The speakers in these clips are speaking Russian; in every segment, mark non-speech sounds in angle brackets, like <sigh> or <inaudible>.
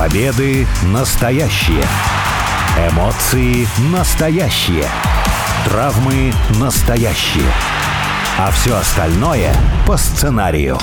Победы настоящие. Эмоции настоящие. Травмы настоящие. А все остальное по сценарию.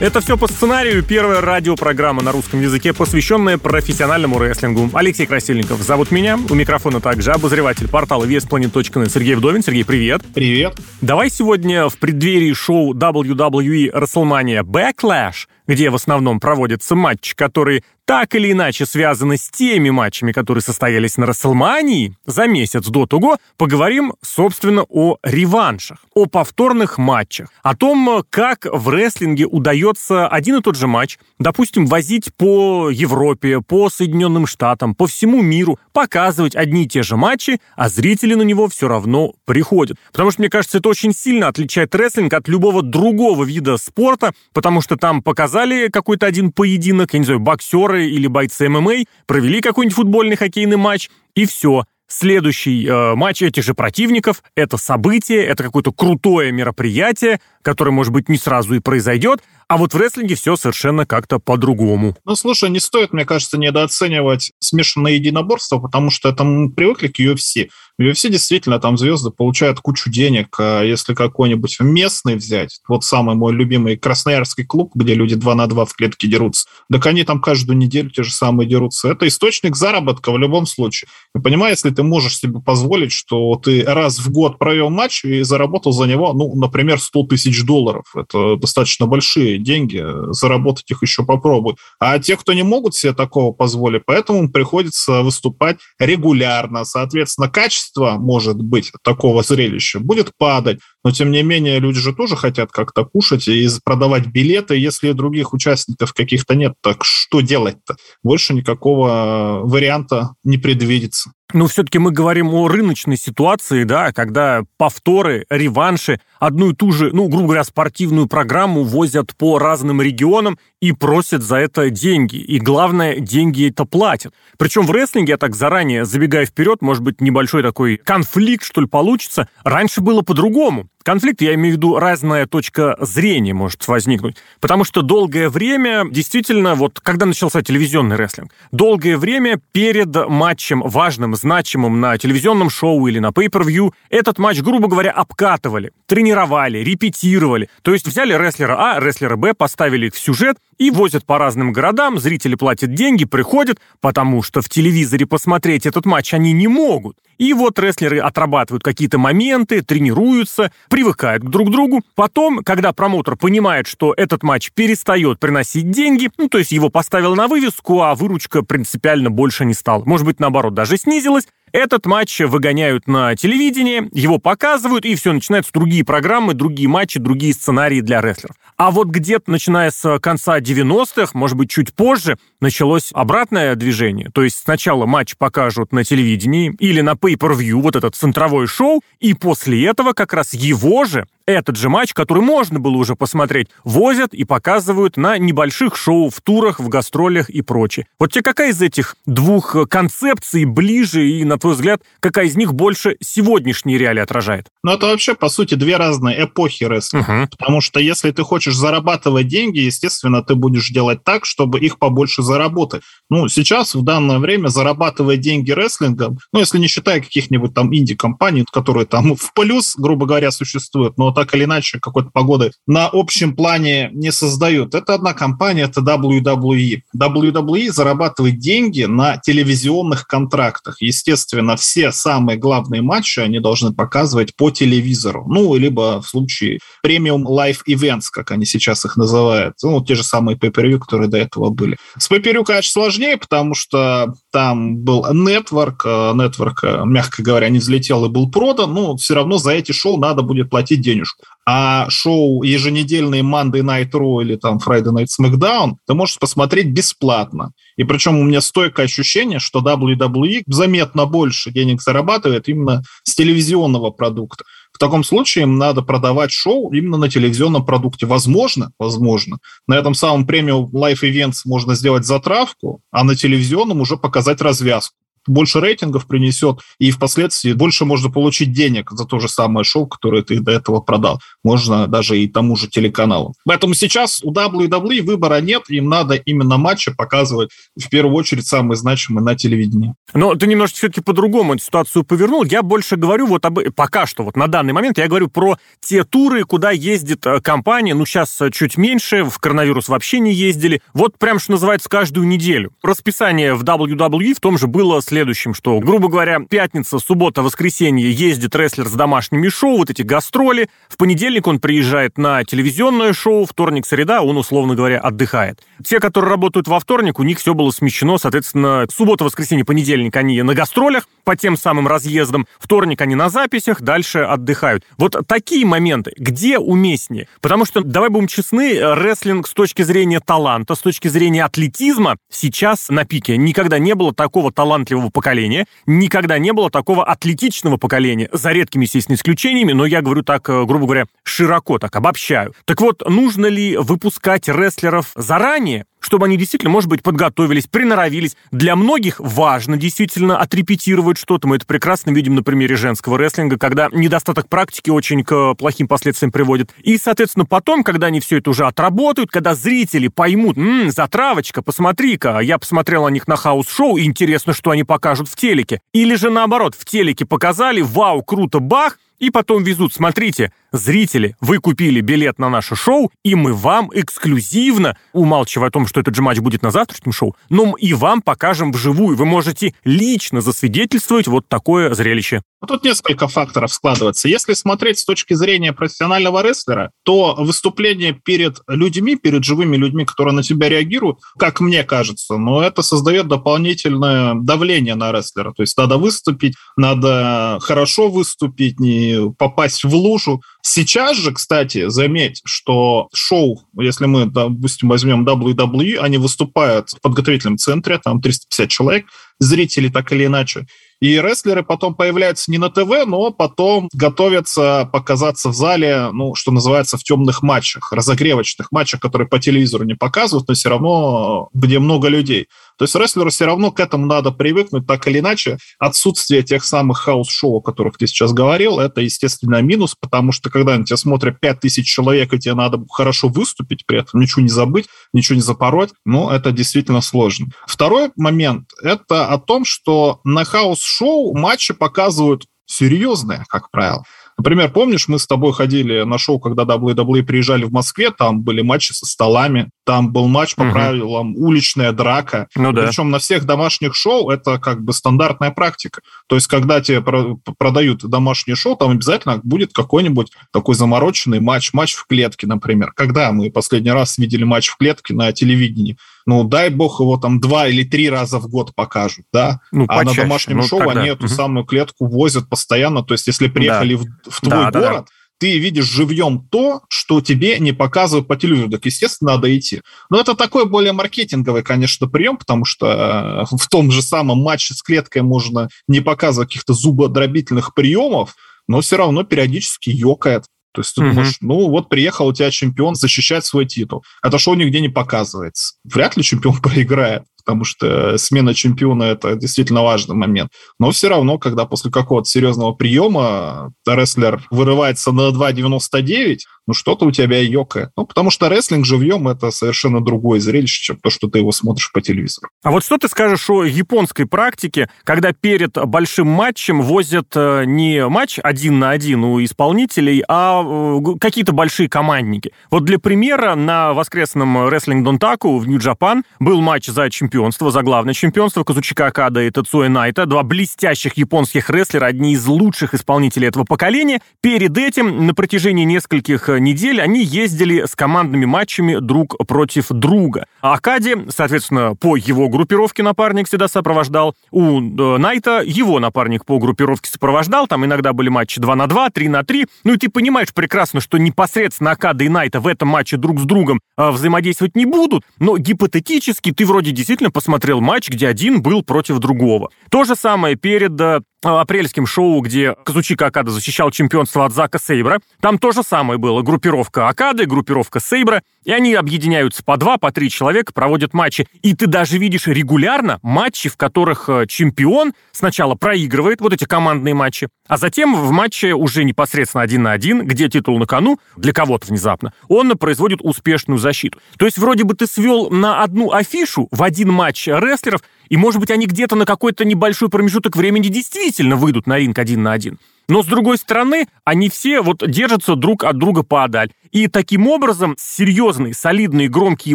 Это все по сценарию. Первая радиопрограмма на русском языке, посвященная профессиональному рестлингу. Алексей Красильников зовут меня. У микрофона также обозреватель портала VSPlanet.net Сергей Вдовин. Сергей, привет. Привет. Давай сегодня в преддверии шоу WWE WrestleMania Backlash, где в основном проводятся матчи, которые так или иначе связаны с теми матчами, которые состоялись на Расселмании за месяц до того, поговорим, собственно, о реваншах, о повторных матчах, о том, как в рестлинге удается один и тот же матч, допустим, возить по Европе, по Соединенным Штатам, по всему миру, показывать одни и те же матчи, а зрители на него все равно приходят. Потому что, мне кажется, это очень сильно отличает рестлинг от любого другого вида спорта, потому что там показали какой-то один поединок, я не знаю, боксеры или бойцы ММА провели какой-нибудь футбольный хоккейный матч, и все. Следующий э, матч этих же противников — это событие, это какое-то крутое мероприятие, которое, может быть, не сразу и произойдет, а вот в рестлинге все совершенно как-то по-другому. Ну, слушай, не стоит, мне кажется, недооценивать смешанное единоборство, потому что это мы привыкли к UFC. В UFC действительно там звезды получают кучу денег. А если какой-нибудь местный взять, вот самый мой любимый Красноярский клуб, где люди два на два в клетке дерутся, так они там каждую неделю те же самые дерутся. Это источник заработка в любом случае. И понимаешь, если ты можешь себе позволить, что ты раз в год провел матч и заработал за него, ну, например, 100 тысяч долларов. Это достаточно большие деньги, заработать их еще попробуй. А те, кто не могут себе такого позволить, поэтому приходится выступать регулярно. Соответственно, качество, может быть, такого зрелища будет падать, но, тем не менее, люди же тоже хотят как-то кушать и продавать билеты. Если других участников каких-то нет, так что делать-то? Больше никакого варианта не предвидится. Ну, все-таки мы говорим о рыночной ситуации, да, когда повторы, реванши, одну и ту же, ну, грубо говоря, спортивную программу возят по разным регионам и просят за это деньги. И главное, деньги это платят. Причем в рестлинге, я так заранее забегая вперед, может быть, небольшой такой конфликт, что ли, получится. Раньше было по-другому. Конфликт, я имею в виду, разная точка зрения может возникнуть. Потому что долгое время, действительно, вот когда начался телевизионный рестлинг, долгое время перед матчем важным, значимым на телевизионном шоу или на pay-per-view, этот матч, грубо говоря, обкатывали, тренировали, репетировали. То есть взяли рестлера А, рестлера Б, поставили их в сюжет и возят по разным городам, зрители платят деньги, приходят, потому что в телевизоре посмотреть этот матч они не могут. И вот рестлеры отрабатывают какие-то моменты, тренируются, привыкают друг к другу. Потом, когда промоутер понимает, что этот матч перестает приносить деньги, ну, то есть его поставил на вывеску, а выручка принципиально больше не стала. Может быть, наоборот, даже снизилась, этот матч выгоняют на телевидение, его показывают, и все, начинаются другие программы, другие матчи, другие сценарии для рестлеров. А вот где-то, начиная с конца 90-х, может быть, чуть позже, началось обратное движение. То есть сначала матч покажут на телевидении или на pay-per-view, вот этот центровое шоу, и после этого как раз его же этот же матч, который можно было уже посмотреть, возят и показывают на небольших шоу, в турах, в гастролях и прочее. Вот тебе какая из этих двух концепций ближе и, на твой взгляд, какая из них больше сегодняшние реалии отражает? Ну, это вообще, по сути, две разные эпохи рестлинга. Угу. Потому что если ты хочешь зарабатывать деньги, естественно, ты будешь делать так, чтобы их побольше заработать. Ну, сейчас, в данное время, зарабатывать деньги рестлингом, ну, если не считая каких-нибудь там инди-компаний, которые там в плюс, грубо говоря, существуют, но так или иначе какой-то погоды на общем плане не создают. Это одна компания, это WWE. WWE зарабатывает деньги на телевизионных контрактах. Естественно, все самые главные матчи они должны показывать по телевизору. Ну, либо в случае премиум live events, как они сейчас их называют. Ну, те же самые pay которые до этого были. С pay конечно, сложнее, потому что там был Network, Network, э, мягко говоря, не взлетел и был продан, но все равно за эти шоу надо будет платить денежку денежку. А шоу еженедельные Monday Night Raw или там Friday Night SmackDown ты можешь посмотреть бесплатно. И причем у меня стойкое ощущение, что WWE заметно больше денег зарабатывает именно с телевизионного продукта. В таком случае им надо продавать шоу именно на телевизионном продукте. Возможно, возможно, на этом самом премиум Life Events можно сделать затравку, а на телевизионном уже показать развязку больше рейтингов принесет, и впоследствии больше можно получить денег за то же самое шоу, которое ты до этого продал. Можно даже и тому же телеканалу. Поэтому сейчас у WWE выбора нет, им надо именно матчи показывать в первую очередь самые значимые на телевидении. Но ты немножко все-таки по-другому ситуацию повернул. Я больше говорю вот об... Пока что, вот на данный момент, я говорю про те туры, куда ездит э, компания. Ну, сейчас э, чуть меньше, в коронавирус вообще не ездили. Вот прям, что называется, каждую неделю. Расписание в WWE в том же было следующим, что, грубо говоря, пятница, суббота, воскресенье ездит рестлер с домашними шоу, вот эти гастроли. В понедельник он приезжает на телевизионное шоу, вторник, среда он, условно говоря, отдыхает. Те, которые работают во вторник, у них все было смещено, соответственно, суббота, воскресенье, понедельник они на гастролях по тем самым разъездам, вторник они на записях, дальше отдыхают. Вот такие моменты, где уместнее? Потому что, давай будем честны, рестлинг с точки зрения таланта, с точки зрения атлетизма сейчас на пике. Никогда не было такого талантливого поколения, никогда не было такого атлетичного поколения, за редкими, естественно, исключениями, но я говорю так, э, грубо говоря, широко, так обобщаю. Так вот, нужно ли выпускать рестлеров заранее, чтобы они действительно, может быть, подготовились, приноровились. Для многих важно действительно отрепетировать что-то. Мы это прекрасно видим на примере женского рестлинга, когда недостаток практики очень к плохим последствиям приводит. И, соответственно, потом, когда они все это уже отработают, когда зрители поймут, м-м, затравочка, посмотри-ка, я посмотрел на них на house show, интересно, что они покажут в телеке. Или же наоборот, в телеке показали, вау, круто, бах, и потом везут, смотрите, зрители, вы купили билет на наше шоу, и мы вам эксклюзивно, умалчивая о том, что этот же матч будет на завтрашнем шоу, но и вам покажем вживую. Вы можете лично засвидетельствовать вот такое зрелище. Тут несколько факторов складывается. Если смотреть с точки зрения профессионального рестлера, то выступление перед людьми, перед живыми людьми, которые на тебя реагируют, как мне кажется, но ну, это создает дополнительное давление на рестлера. То есть надо выступить, надо хорошо выступить, не попасть в лужу. Сейчас же, кстати, заметь, что шоу, если мы, допустим, возьмем WWE, они выступают в подготовительном центре, там 350 человек, зрители так или иначе. И рестлеры потом появляются не на ТВ, но потом готовятся показаться в зале, ну, что называется, в темных матчах, разогревочных матчах, которые по телевизору не показывают, но все равно где много людей. То есть рестлеру все равно к этому надо привыкнуть, так или иначе. Отсутствие тех самых house show, о которых ты сейчас говорил, это, естественно, минус, потому что когда на тебя смотрят 5000 человек, и тебе надо хорошо выступить, при этом ничего не забыть, ничего не запороть, ну, это действительно сложно. Второй момент – это о том, что на house show матчи показывают серьезные, как правило. Например, помнишь, мы с тобой ходили на шоу, когда WWE приезжали в Москве, там были матчи со столами, там был матч по угу. правилам уличная драка. Ну, да. Причем на всех домашних шоу это как бы стандартная практика. То есть, когда тебе продают домашнее шоу, там обязательно будет какой-нибудь такой замороченный матч, матч в клетке, например. Когда мы последний раз видели матч в клетке на телевидении? Ну, дай бог его там два или три раза в год покажут, да, ну, а почаще. на домашнем ну, шоу тогда. они эту угу. самую клетку возят постоянно, то есть если приехали да. в, в твой да, город, да, да ты видишь живьем то, что тебе не показывают по телевизору. Так, естественно, надо идти. Но это такой более маркетинговый, конечно, прием, потому что э, в том же самом матче с клеткой можно не показывать каких-то зубодробительных приемов, но все равно периодически ёкает. То есть ты угу. думаешь, ну вот приехал у тебя чемпион защищать свой титул. Это шоу нигде не показывается. Вряд ли чемпион <laughs> проиграет потому что смена чемпиона – это действительно важный момент. Но все равно, когда после какого-то серьезного приема рестлер вырывается на 2.99, ну что-то у тебя ёкает. Ну, потому что рестлинг живьем – это совершенно другое зрелище, чем то, что ты его смотришь по телевизору. А вот что ты скажешь о японской практике, когда перед большим матчем возят э, не матч один на один у исполнителей, а э, какие-то большие командники? Вот для примера, на воскресном рестлинг Донтаку в Нью-Джапан был матч за чемпионство, за главное чемпионство Казучика Акада и Тацуэ Найта, два блестящих японских рестлера, одни из лучших исполнителей этого поколения. Перед этим на протяжении нескольких э, недель они ездили с командными матчами друг против друга. Акади, соответственно, по его группировке напарник всегда сопровождал. У э, Найта его напарник по группировке сопровождал. Там иногда были матчи 2 на 2, 3 на 3. Ну и ты понимаешь прекрасно, что непосредственно Акада и Найта в этом матче друг с другом э, взаимодействовать не будут. Но гипотетически ты вроде действительно посмотрел матч, где один был против другого. То же самое перед э, апрельским шоу, где Казучика Акада защищал чемпионство от Зака Сейбра. Там то же самое было. Группировка Акады, группировка Сейбра. И они объединяются по два, по три человека, проводят матчи. И ты даже видишь регулярно матчи, в которых э, чемпион сначала проигрывает вот эти командные матчи, а затем в матче уже непосредственно один на один, где титул на кону, для кого-то внезапно, он производит успешную защиту. То есть вроде бы ты свел на одну афишу в один матч рестлеров, и, может быть, они где-то на какой-то небольшой промежуток времени действительно выйдут на ринг один на один. Но, с другой стороны, они все вот держатся друг от друга подаль. И таким образом серьезные, солидные, громкие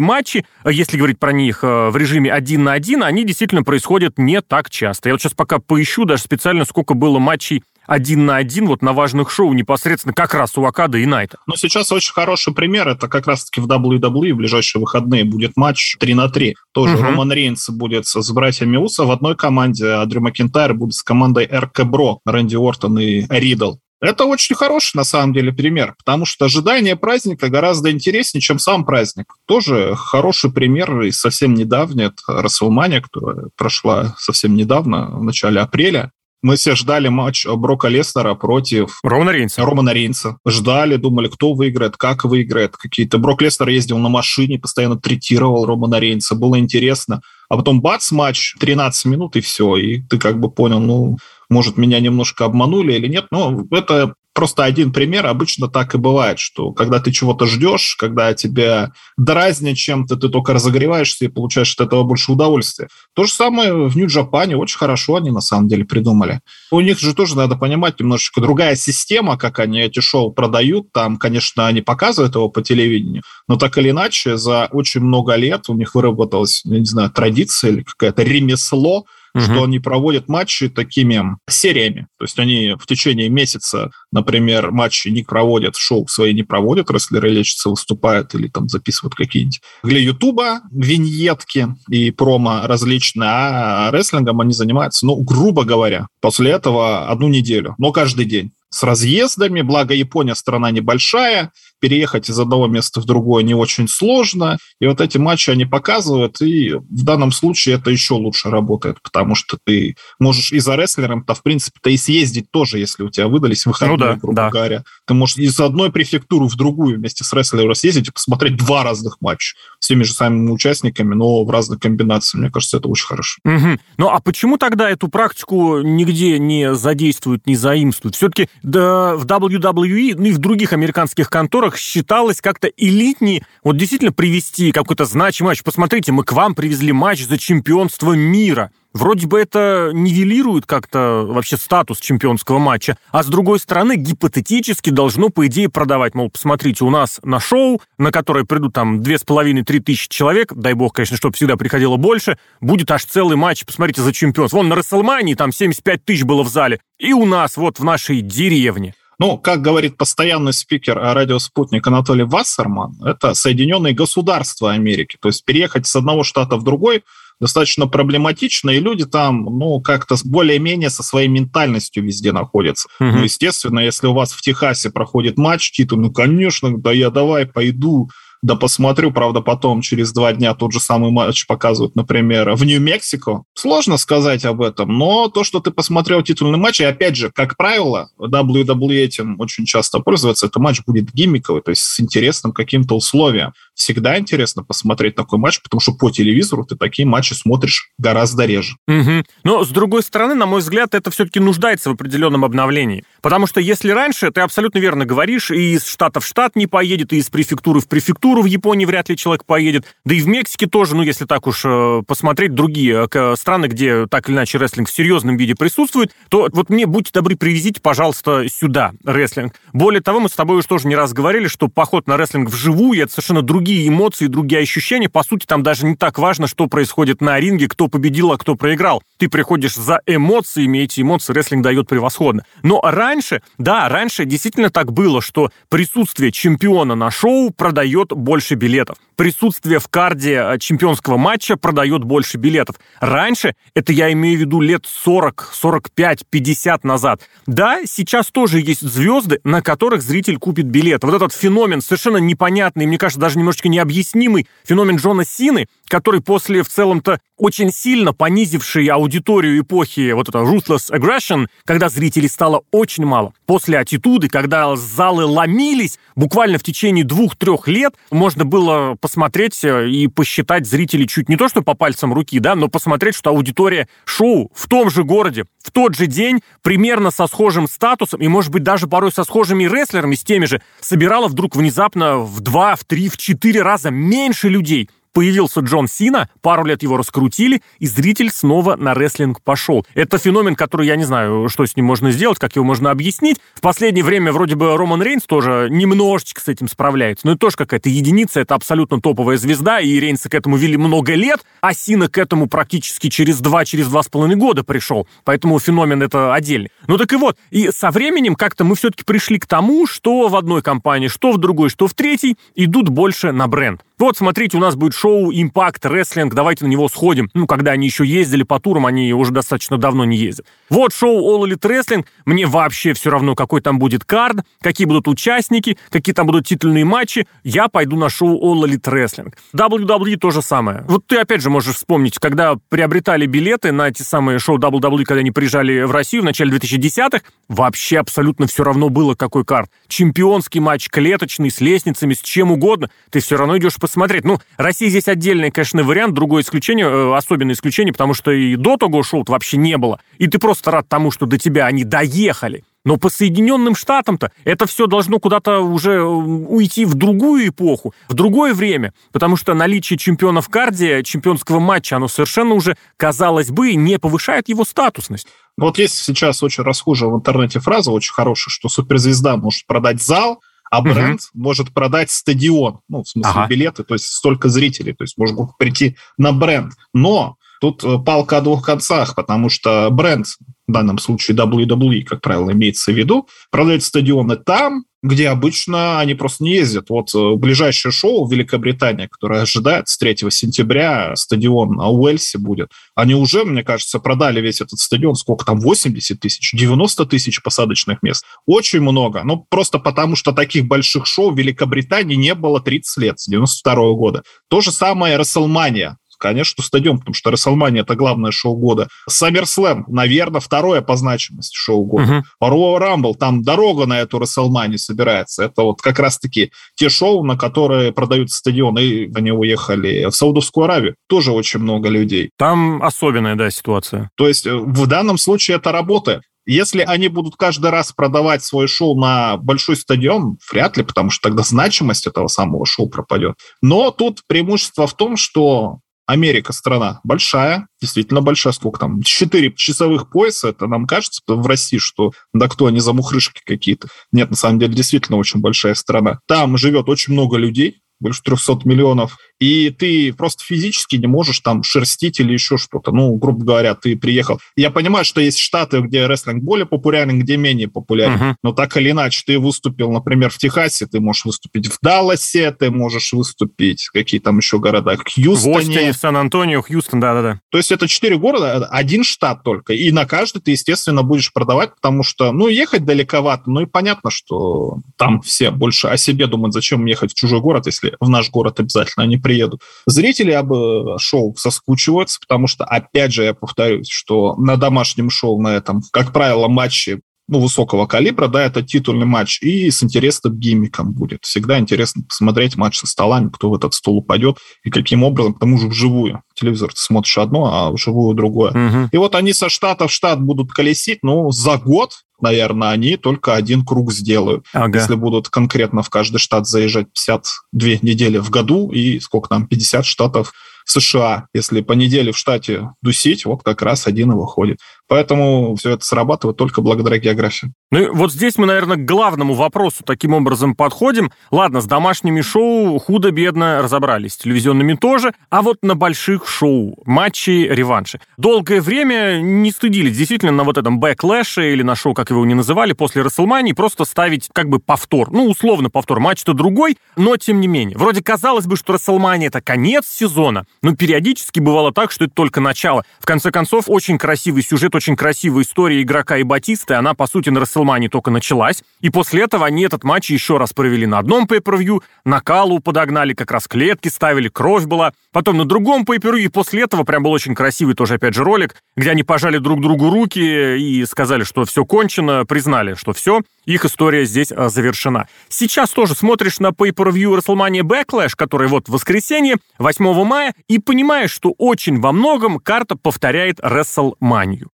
матчи, если говорить про них э, в режиме один на один, они действительно происходят не так часто. Я вот сейчас пока поищу даже специально, сколько было матчей один на один вот на важных шоу непосредственно как раз у Акада и Найта. Но сейчас очень хороший пример. Это как раз-таки в WWE в ближайшие выходные будет матч 3 на 3. Тоже угу. Роман Рейнс будет с братьями Уса в одной команде, а Дрю Макинтайр будет с командой РК Бро, Рэнди Уортон и Ридл. Это очень хороший, на самом деле, пример, потому что ожидание праздника гораздо интереснее, чем сам праздник. Тоже хороший пример и совсем недавний, это Расселмания, которая прошла совсем недавно, в начале апреля. Мы все ждали матч Брока Лестера против... Романа Рейнса. Романа Рейнса. Ждали, думали, кто выиграет, как выиграет. Какие-то... Брок Лестер ездил на машине, постоянно третировал Романа Рейнса. Было интересно. А потом бац, матч, 13 минут и все. И ты как бы понял, ну, может, меня немножко обманули или нет. Но это просто один пример. Обычно так и бывает, что когда ты чего-то ждешь, когда тебя дразнят чем-то, ты только разогреваешься и получаешь от этого больше удовольствия. То же самое в Нью-Джапане. Очень хорошо они на самом деле придумали. У них же тоже надо понимать немножечко другая система, как они эти шоу продают. Там, конечно, они показывают его по телевидению, но так или иначе за очень много лет у них выработалась, я не знаю, традиция или какое-то ремесло, угу. что они проводят матчи такими сериями. То есть они в течение месяца, например, матчи не проводят, шоу свои не проводят, рестлеры лечатся, выступают или там записывают какие-нибудь для Ютуба виньетки и промо различные, а рестлингом они занимаются, ну, грубо говоря, после этого одну неделю, но каждый день с разъездами, благо Япония страна небольшая, переехать из одного места в другое не очень сложно. И вот эти матчи они показывают, и в данном случае это еще лучше работает, потому что ты можешь и за рестлером-то, в принципе-то, и съездить тоже, если у тебя выдались выходные, ну, да, грубо да. говоря. Ты можешь из одной префектуры в другую вместе с рестлером съездить и посмотреть два разных матча с теми же самыми участниками, но в разных комбинациях. Мне кажется, это очень хорошо. Угу. Ну а почему тогда эту практику нигде не задействуют, не заимствуют? Все-таки да, в WWE, ну и в других американских конторах которых считалось как-то элитнее вот действительно привести какой-то значимый матч. Посмотрите, мы к вам привезли матч за чемпионство мира. Вроде бы это нивелирует как-то вообще статус чемпионского матча, а с другой стороны гипотетически должно, по идее, продавать. Мол, посмотрите, у нас на шоу, на которое придут там две с половиной-три тысячи человек, дай бог, конечно, чтобы всегда приходило больше, будет аж целый матч, посмотрите, за чемпионство. Вон на Расселмании там 75 тысяч было в зале, и у нас вот в нашей деревне. Ну, как говорит постоянный спикер радио «Спутник» Анатолий Вассерман, это Соединенные Государства Америки. То есть переехать с одного штата в другой достаточно проблематично, и люди там, ну, как-то более-менее со своей ментальностью везде находятся. Угу. Ну, естественно, если у вас в Техасе проходит матч, титул, ну, конечно, да я давай пойду, да посмотрю, правда, потом через два дня тот же самый матч показывают, например, в Нью-Мексико. Сложно сказать об этом, но то, что ты посмотрел титульный матч, и опять же, как правило, WWE этим очень часто пользуется, это матч будет гиммиковый, то есть с интересным каким-то условием. Всегда интересно посмотреть такой матч, потому что по телевизору ты такие матчи смотришь гораздо реже. Угу. Но, с другой стороны, на мой взгляд, это все-таки нуждается в определенном обновлении. Потому что если раньше, ты абсолютно верно говоришь, и из штата в штат не поедет, и из префектуры в префектуру, в Японии вряд ли человек поедет. Да и в Мексике тоже, ну, если так уж э, посмотреть, другие э, страны, где так или иначе рестлинг в серьезном виде присутствует, то вот мне, будьте добры, привезите, пожалуйста, сюда рестлинг. Более того, мы с тобой уже тоже не раз говорили, что поход на рестлинг вживую — это совершенно другие эмоции, другие ощущения. По сути, там даже не так важно, что происходит на ринге, кто победил, а кто проиграл. Ты приходишь за эмоциями, эти эмоции рестлинг дает превосходно. Но раньше, да, раньше действительно так было, что присутствие чемпиона на шоу продает больше билетов. Присутствие в карде э, чемпионского матча продает больше билетов. Раньше, это я имею в виду лет 40, 45, 50 назад. Да, сейчас тоже есть звезды, на которых зритель купит билет. Вот этот феномен совершенно непонятный, мне кажется, даже немножечко немножечко необъяснимый феномен Джона Сины, который после в целом-то очень сильно понизивший аудиторию эпохи вот это Ruthless Aggression, когда зрителей стало очень мало. После аттитуды, когда залы ломились, буквально в течение двух-трех лет можно было посмотреть э, и посчитать зрителей чуть не то, что по пальцам руки, да, но посмотреть, что аудитория шоу в том же городе, в тот же день, примерно со схожим статусом и, может быть, даже порой со схожими рестлерами, с теми же, собирала вдруг внезапно в два, в три, в четыре раза меньше людей появился Джон Сина, пару лет его раскрутили, и зритель снова на рестлинг пошел. Это феномен, который я не знаю, что с ним можно сделать, как его можно объяснить. В последнее время вроде бы Роман Рейнс тоже немножечко с этим справляется, но это тоже какая-то единица, это абсолютно топовая звезда, и Рейнса к этому вели много лет, а Сина к этому практически через два, через два с половиной года пришел, поэтому феномен это отдельный. Ну так и вот, и со временем как-то мы все-таки пришли к тому, что в одной компании, что в другой, что в третьей, идут больше на бренд. Вот, смотрите, у нас будет шоу Impact Wrestling, давайте на него сходим. Ну, когда они еще ездили по турам, они уже достаточно давно не ездят. Вот шоу All Elite Wrestling, мне вообще все равно, какой там будет кард, какие будут участники, какие там будут титульные матчи, я пойду на шоу All Elite Wrestling. WWE то же самое. Вот ты опять же можешь вспомнить, когда приобретали билеты на эти самые шоу WWE, когда они приезжали в Россию в начале 2010-х, вообще абсолютно все равно было, какой карт. Чемпионский матч, клеточный, с лестницами, с чем угодно, ты все равно идешь посмотреть. Ну, Россия здесь отдельный, конечно, вариант, другое исключение, э, особенное исключение, потому что и до того шоу вообще не было. И ты просто рад тому, что до тебя они доехали. Но по Соединенным Штатам-то это все должно куда-то уже э, уйти в другую эпоху, в другое время, потому что наличие чемпиона в карде, чемпионского матча, оно совершенно уже, казалось бы, не повышает его статусность. Вот есть сейчас очень расхожая в интернете фраза, очень хорошая, что суперзвезда может продать зал, а бренд угу. может продать стадион, ну, в смысле ага. билеты, то есть столько зрителей, то есть можно прийти на бренд. Но тут э, палка о двух концах, потому что бренд, в данном случае WWE, как правило, имеется в виду, продает стадионы там, где обычно они просто не ездят. Вот э, ближайшее шоу в Великобритании, которое ожидает с 3 сентября, стадион Уэльси будет, они уже, мне кажется, продали весь этот стадион, сколько там, 80 тысяч, 90 тысяч посадочных мест. Очень много. Ну, просто потому, что таких больших шоу в Великобритании не было 30 лет, с 92 года. То же самое Расселмания конечно, стадион, потому что WrestleMania это главное шоу года. SummerSlam, наверное, второе по значимости шоу года. Uh-huh. Royal Rumble, там дорога на эту WrestleMania собирается. Это вот как раз-таки те шоу, на которые продаются стадионы, и они уехали в Саудовскую Аравию. Тоже очень много людей. Там особенная, да, ситуация. То есть э, в данном случае это работает. Если они будут каждый раз продавать свое шоу на большой стадион, вряд ли, потому что тогда значимость этого самого шоу пропадет. Но тут преимущество в том, что Америка страна большая, действительно большая, сколько там, 4 часовых пояса, это нам кажется в России, что да кто они за мухрышки какие-то. Нет, на самом деле действительно очень большая страна. Там живет очень много людей, больше 300 миллионов, и ты просто физически не можешь там шерстить или еще что-то. Ну, грубо говоря, ты приехал. Я понимаю, что есть штаты, где рестлинг более популярен, где менее популярен, uh-huh. но так или иначе, ты выступил, например, в Техасе, ты можешь выступить в Далласе, ты можешь выступить, какие там еще города, Хьюстоне. В Остине, Сан-Антонио, Хьюстон, да-да-да. То есть это четыре города, один штат только, и на каждый ты, естественно, будешь продавать, потому что, ну, ехать далековато, ну и понятно, что там все больше о себе думают, зачем ехать в чужой город, если в наш город обязательно они приедут. Зрители об э, шоу соскучиваются, потому что, опять же, я повторюсь, что на домашнем шоу на этом, как правило, матчи ну, высокого калибра, да, это титульный матч, и с интересным гиммиком будет. Всегда интересно посмотреть матч со столами, кто в этот стол упадет, и каким образом, к тому же вживую. Телевизор ты смотришь одно, а вживую другое. Угу. И вот они со штата в штат будут колесить, ну, за год наверное, они только один круг сделают. Ага. Если будут конкретно в каждый штат заезжать 52 недели в году и сколько там, 50 штатов США. Если по неделе в штате тусить, вот как раз один и выходит. Поэтому все это срабатывает только благодаря географии. Ну и вот здесь мы, наверное, к главному вопросу таким образом подходим. Ладно, с домашними шоу худо-бедно разобрались, с телевизионными тоже, а вот на больших шоу, матчи, реванши. Долгое время не стыдились действительно на вот этом Backlash е или на шоу, как его не называли, после Рестлмании, просто ставить как бы повтор. Ну, условно повтор, матч-то другой, но тем не менее. Вроде казалось бы, что Рестлмания это конец сезона, но периодически бывало так, что это только начало. В конце концов, очень красивый сюжет, очень красивая история игрока и Батисты, она, по сути, на Расселмане только началась, и после этого они этот матч еще раз провели на одном pay-per-view, на Калу подогнали, как раз клетки ставили, кровь была, потом на другом pay-per-view, и после этого прям был очень красивый тоже, опять же, ролик, где они пожали друг другу руки и сказали, что все кончено, признали, что все, их история здесь а, завершена. Сейчас тоже смотришь на pay-per-view WrestleMania Backlash, который вот в воскресенье, 8 мая, и понимаешь, что очень во многом карта повторяет WrestleMania.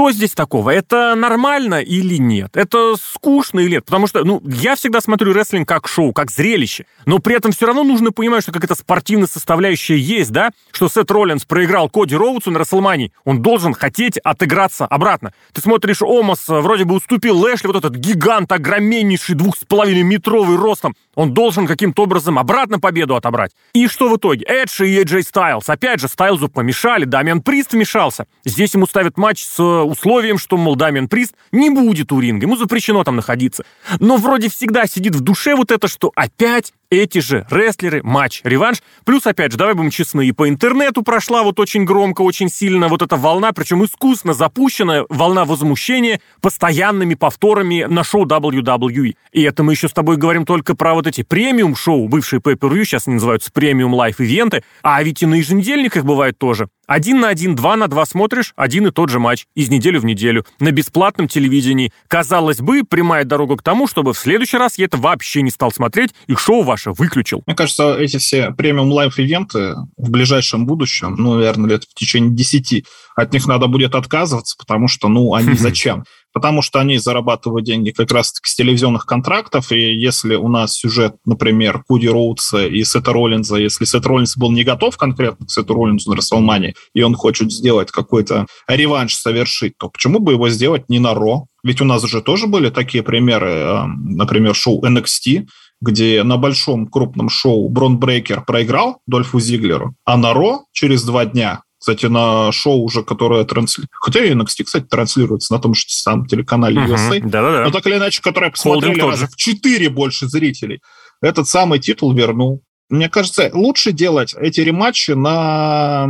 Что здесь такого? Это нормально или нет? Это скучно или нет? Потому что, ну, я всегда смотрю рестлинг как шоу, как зрелище. Но при этом все равно нужно понимать, что какая-то спортивная составляющая есть, да? Что Сет Роллинс проиграл Коди Роудсу на Расселмане. Он должен хотеть отыграться обратно. Ты смотришь, Омас вроде бы уступил Лэшли, вот этот гигант огромнейший, двух с половиной метровый ростом. Он должен каким-то образом обратно победу отобрать. И что в итоге? Эдж и Эджей Стайлз. Опять же, Стайлзу помешали, Дамиан Прист вмешался. Здесь ему ставят матч с условием, что, мол, Дамиан Прист не будет у ринга, ему запрещено там находиться. Но вроде всегда сидит в душе вот это, что опять эти же рестлеры, матч, реванш. Плюс, опять же, давай будем честны, и по интернету прошла вот очень громко, очень сильно вот эта волна, причем искусно запущенная волна возмущения постоянными повторами на шоу WWE. И это мы еще с тобой говорим только про вот эти премиум-шоу, бывшие pay per сейчас они называются премиум лайф-ивенты, а ведь и на еженедельниках бывает тоже. Один на один, два на два смотришь один и тот же матч из недели в неделю на бесплатном телевидении. Казалось бы, прямая дорога к тому, чтобы в следующий раз я это вообще не стал смотреть и шоу ваше выключил. Мне кажется, эти все премиум лайф-ивенты в ближайшем будущем, ну, наверное, лет в течение десяти, от них надо будет отказываться, потому что, ну, они <laughs> зачем? Потому что они зарабатывают деньги как раз-таки с телевизионных контрактов, и если у нас сюжет, например, Куди Роудса и Сета Роллинза, если Сет Роллинз был не готов конкретно к Сету Роллинзу на Расселмане, и он хочет сделать какой-то реванш совершить, то почему бы его сделать не на Ро? Ведь у нас же тоже были такие примеры, э, например, шоу NXT, где на большом крупном шоу Брон Брейкер проиграл Дольфу Зиглеру, а на Ро через два дня кстати, на шоу уже, которое транслируется... Хотя и NXT, кстати, транслируется на том же самом телеканале USA. Да-да-да. Но так или иначе, которое посмотрели раза в 4 больше зрителей. Этот самый титул вернул. Мне кажется, лучше делать эти рематчи на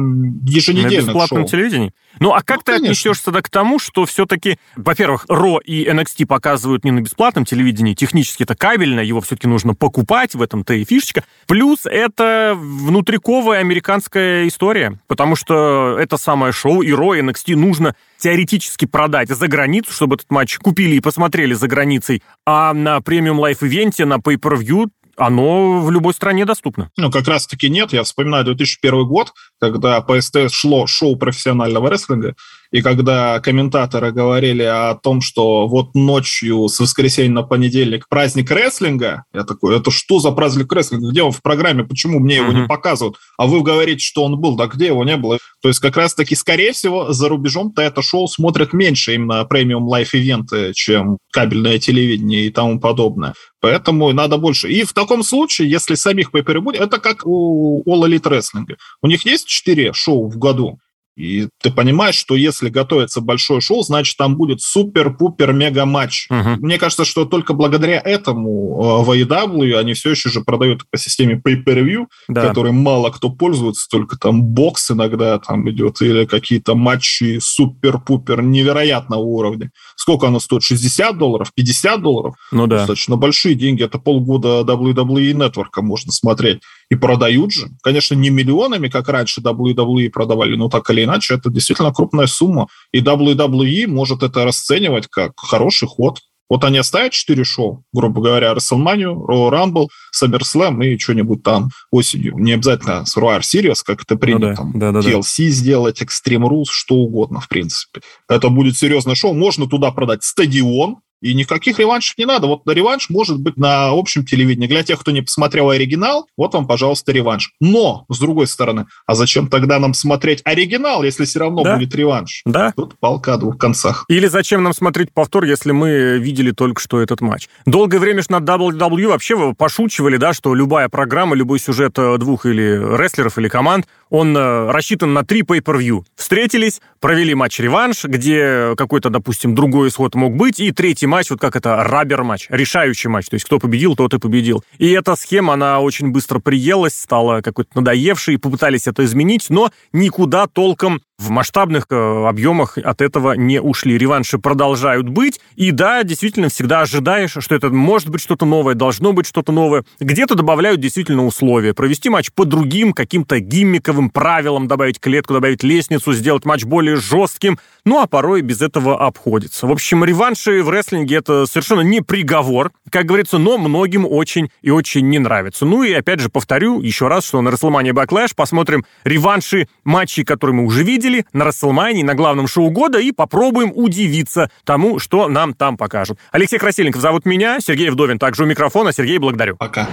еженедельных На бесплатном шоу. телевидении? Ну, а как ну, ты конечно. отнесешься тогда к тому, что все-таки, во-первых, Ро и NXT показывают не на бесплатном телевидении, технически это кабельно, его все-таки нужно покупать, в этом-то и фишечка. Плюс это внутриковая американская история, потому что это самое шоу, и Ро, и NXT нужно теоретически продать за границу, чтобы этот матч купили и посмотрели за границей, а на премиум лайф-ивенте, на pay-per-view оно в любой стране доступно. Ну, как раз-таки нет. Я вспоминаю 2001 год, когда по СТС шло шоу профессионального рестлинга, и когда комментаторы говорили о том, что вот ночью с воскресенья на понедельник праздник рестлинга, я такой, это что за праздник рестлинга? Где он в программе? Почему мне его mm-hmm. не показывают? А вы говорите, что он был, да где его не было? То есть как раз-таки, скорее всего, за рубежом-то это шоу смотрят меньше именно премиум лайф-ивенты, чем кабельное телевидение и тому подобное. Поэтому надо больше. И в таком случае, если самих pay будет, это как у All Elite Wrestling. У них есть 4 шоу в году. И ты понимаешь, что если готовится большое шоу, значит, там будет супер-пупер-мега-матч. Uh-huh. Мне кажется, что только благодаря этому в AEW они все еще же продают по системе pay-per-view, да. которой мало кто пользуется, только там бокс иногда там идет, или какие-то матчи супер-пупер невероятного уровня. Сколько оно стоит? 60 долларов? 50 долларов? Ну да. Достаточно большие деньги. Это полгода WWE Network можно смотреть. И продают же. Конечно, не миллионами, как раньше WWE продавали, но так или иначе, это действительно крупная сумма. И WWE может это расценивать как хороший ход. Вот они оставят 4 шоу, грубо говоря, WrestleMania, Raw Rumble, SummerSlam и что-нибудь там осенью. Не обязательно Survivor Series, как это принято, ну, да. там, да, да, TLC да. сделать, Extreme Rules, что угодно, в принципе. Это будет серьезное шоу. Можно туда продать стадион, и никаких реваншев не надо. Вот реванш может быть на общем телевидении. Для тех, кто не посмотрел оригинал, вот вам, пожалуйста, реванш. Но, с другой стороны, а зачем тогда нам смотреть оригинал, если все равно да? будет реванш? Да. Тут палка о двух концах. Или зачем нам смотреть повтор, если мы видели только что этот матч? Долгое время на WWE вообще пошучивали, да, что любая программа, любой сюжет э, двух или рестлеров, или команд, он э, рассчитан на три pay-per-view. Встретились, провели матч-реванш, где какой-то, допустим, другой исход мог быть, и третий матч, вот как это, рабер-матч, решающий матч, то есть кто победил, тот и победил. И эта схема, она очень быстро приелась, стала какой-то надоевшей, попытались это изменить, но никуда толком в масштабных э, объемах от этого не ушли. Реванши продолжают быть. И да, действительно, всегда ожидаешь, что это может быть что-то новое, должно быть что-то новое. Где-то добавляют действительно условия. Провести матч по другим каким-то гиммиковым правилам, добавить клетку, добавить лестницу, сделать матч более жестким. Ну, а порой без этого обходится. В общем, реванши в рестлинге это совершенно не приговор, как говорится, но многим очень и очень не нравится. Ну и опять же повторю еще раз, что на WrestleMania Backlash посмотрим реванши матчей, которые мы уже видели на WrestleMania, на главном шоу года и попробуем удивиться тому, что нам там покажут. Алексей Красильников зовут меня, Сергей Вдовин также у микрофона. Сергей, благодарю. Пока.